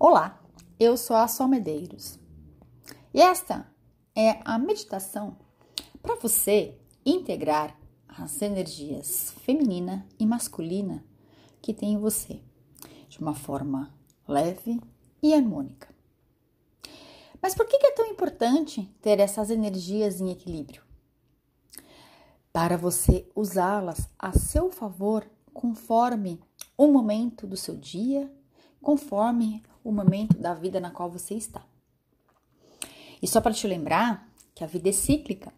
Olá, eu sou a Sol Medeiros e esta é a meditação para você integrar as energias feminina e masculina que tem em você de uma forma leve e harmônica. Mas por que é tão importante ter essas energias em equilíbrio? Para você usá-las a seu favor conforme o momento do seu dia, conforme o momento da vida na qual você está. E só para te lembrar que a vida é cíclica.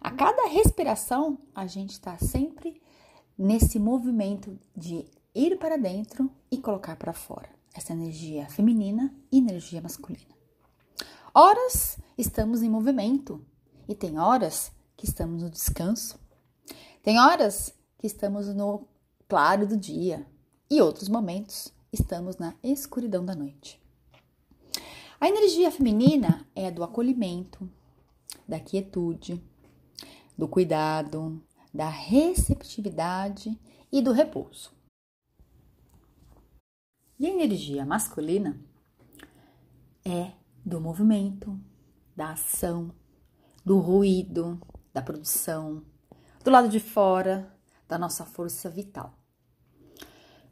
A cada respiração, a gente está sempre nesse movimento de ir para dentro e colocar para fora essa energia feminina e energia masculina. Horas estamos em movimento e tem horas que estamos no descanso. Tem horas que estamos no claro do dia e outros momentos estamos na escuridão da noite. A energia feminina é a do acolhimento, da quietude, do cuidado, da receptividade e do repouso. E a energia masculina é do movimento, da ação, do ruído, da produção, do lado de fora, da nossa força vital.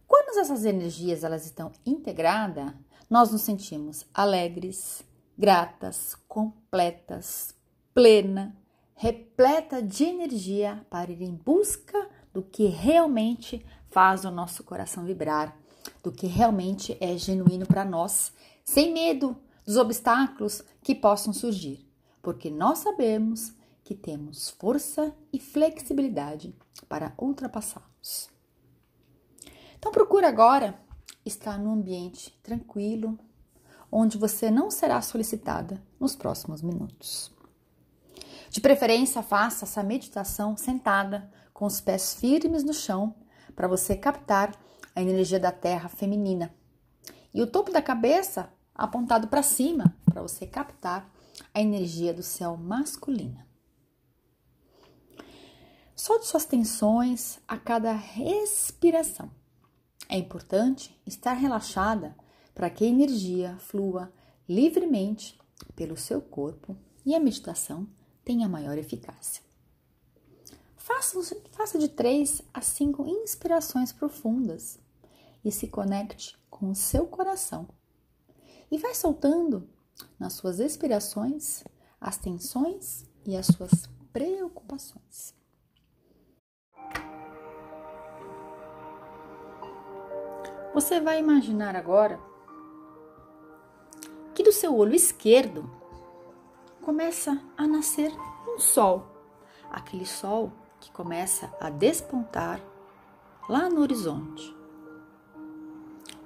Quando essas energias elas estão integradas, nós nos sentimos alegres, gratas, completas, plena, repleta de energia para ir em busca do que realmente faz o nosso coração vibrar, do que realmente é genuíno para nós, sem medo dos obstáculos que possam surgir, porque nós sabemos que temos força e flexibilidade para ultrapassá-los. Então procure agora estar num ambiente tranquilo, onde você não será solicitada nos próximos minutos. De preferência, faça essa meditação sentada, com os pés firmes no chão, para você captar a energia da terra feminina. E o topo da cabeça apontado para cima, para você captar a energia do céu masculina. Solte suas tensões a cada respiração. É importante estar relaxada para que a energia flua livremente pelo seu corpo e a meditação tenha maior eficácia. Faça, faça de 3 a 5 inspirações profundas e se conecte com o seu coração. E vai soltando nas suas expirações as tensões e as suas preocupações. Você vai imaginar agora que do seu olho esquerdo começa a nascer um sol, aquele sol que começa a despontar lá no horizonte.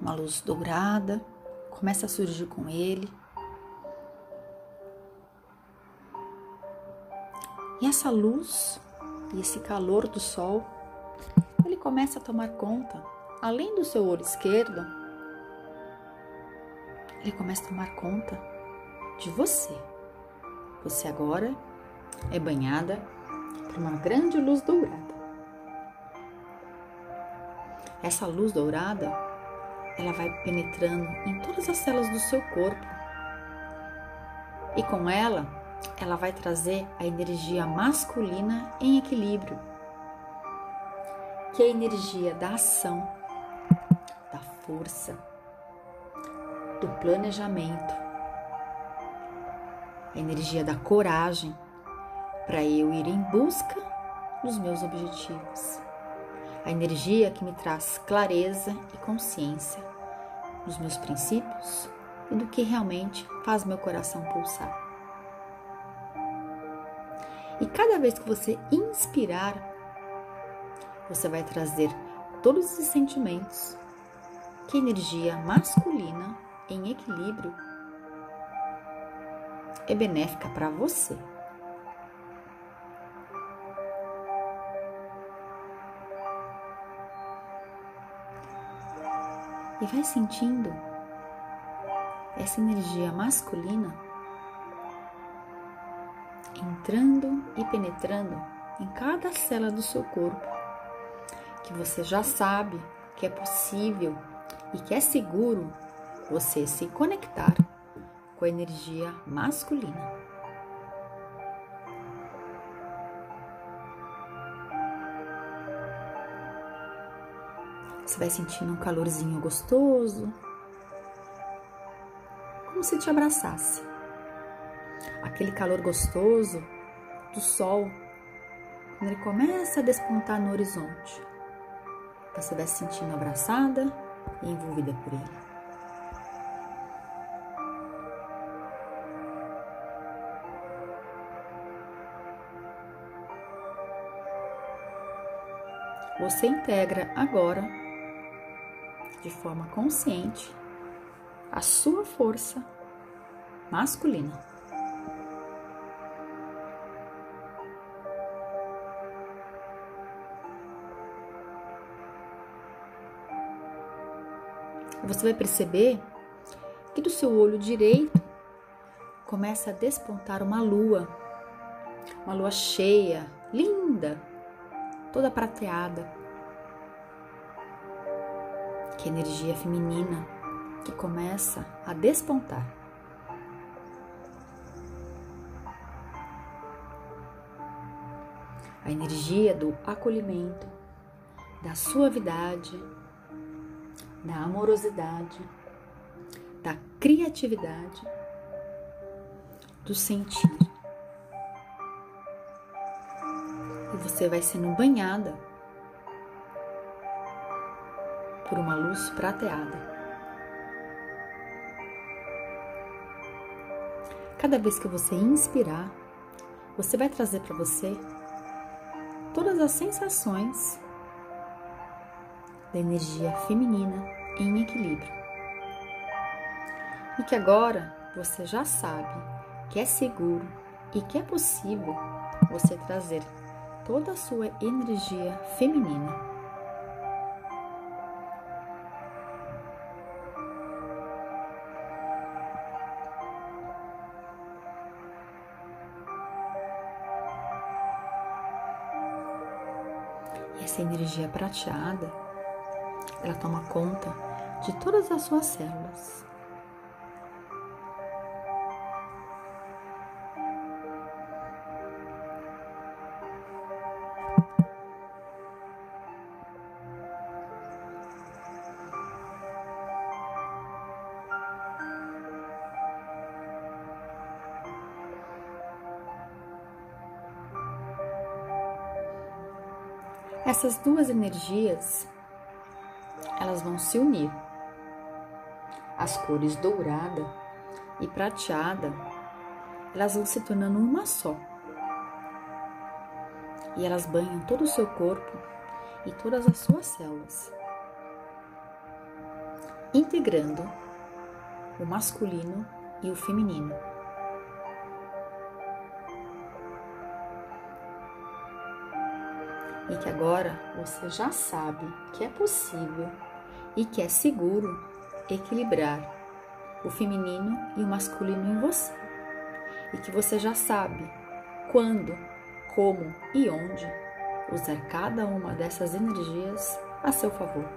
Uma luz dourada começa a surgir com ele. E essa luz e esse calor do sol, ele começa a tomar conta além do seu olho esquerdo, ele começa a tomar conta de você. Você agora é banhada por uma grande luz dourada. Essa luz dourada, ela vai penetrando em todas as células do seu corpo. E com ela, ela vai trazer a energia masculina em equilíbrio, que é a energia da ação, força, do planejamento, a energia da coragem para eu ir em busca dos meus objetivos, a energia que me traz clareza e consciência dos meus princípios e do que realmente faz meu coração pulsar. E cada vez que você inspirar, você vai trazer todos esses sentimentos que energia masculina em equilíbrio é benéfica para você. E vai sentindo essa energia masculina entrando e penetrando em cada célula do seu corpo, que você já sabe que é possível e que é seguro você se conectar com a energia masculina. Você vai sentindo um calorzinho gostoso, como se te abraçasse. Aquele calor gostoso do sol, quando ele começa a despontar no horizonte. Você vai se sentindo abraçada e envolvida por ele. Você integra agora, de forma consciente, a sua força masculina. Você vai perceber que do seu olho direito começa a despontar uma lua, uma lua cheia, linda, toda prateada. Que energia feminina que começa a despontar. A energia do acolhimento, da suavidade, da amorosidade, da criatividade, do sentir. E você vai sendo banhada por uma luz prateada. Cada vez que você inspirar, você vai trazer para você todas as sensações da energia feminina em equilíbrio. E que agora você já sabe que é seguro e que é possível você trazer toda a sua energia feminina essa energia prateada, ela toma conta de todas as suas células. Essas duas energias, elas vão se unir. As cores dourada e prateada, elas vão se tornando uma só. E elas banham todo o seu corpo e todas as suas células, integrando o masculino e o feminino. e que agora você já sabe que é possível e que é seguro equilibrar o feminino e o masculino em você. E que você já sabe quando, como e onde usar cada uma dessas energias a seu favor.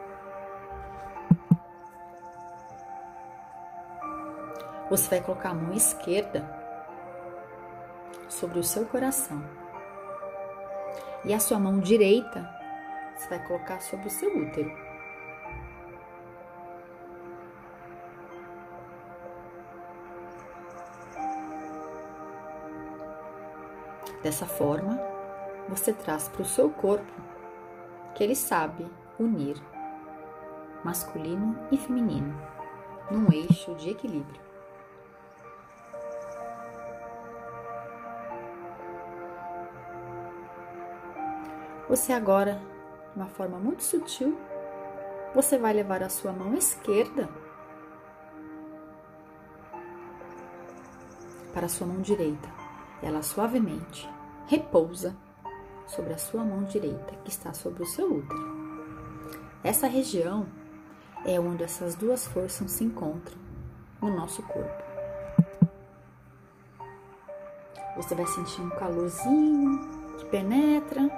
Você vai colocar a mão esquerda sobre o seu coração e a sua mão direita você vai colocar sobre o seu útero. Dessa forma, você traz para o seu corpo que ele sabe unir masculino e feminino num eixo de equilíbrio. Você agora, de uma forma muito sutil, você vai levar a sua mão esquerda para a sua mão direita. Ela suavemente repousa sobre a sua mão direita, que está sobre o seu útero. Essa região é onde essas duas forças se encontram no nosso corpo. Você vai sentir um calorzinho que penetra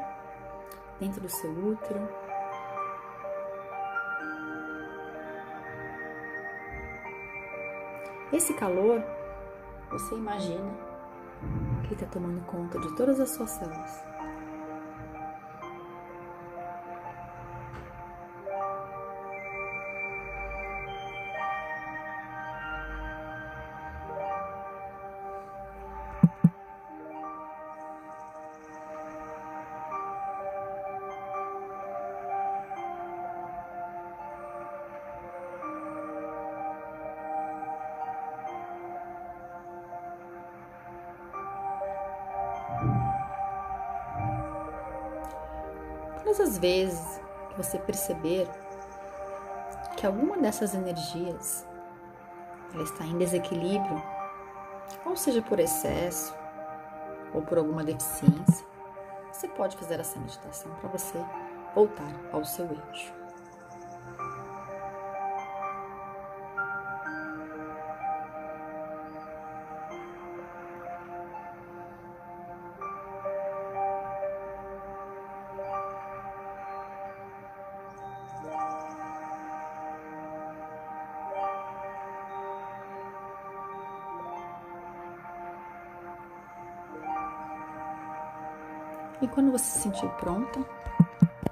dentro do seu útero. Esse calor, você imagina que está tomando conta de todas as suas células. Todas as vezes que você perceber que alguma dessas energias ela está em desequilíbrio, ou seja por excesso ou por alguma deficiência, você pode fazer essa meditação para você voltar ao seu eixo. E quando você se sentir pronta,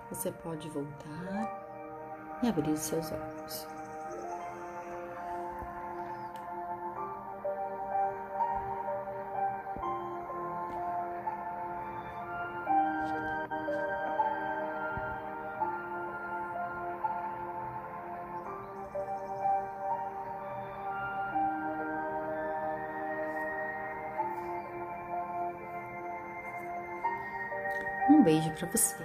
você pode voltar e abrir os seus olhos. Beijo para você.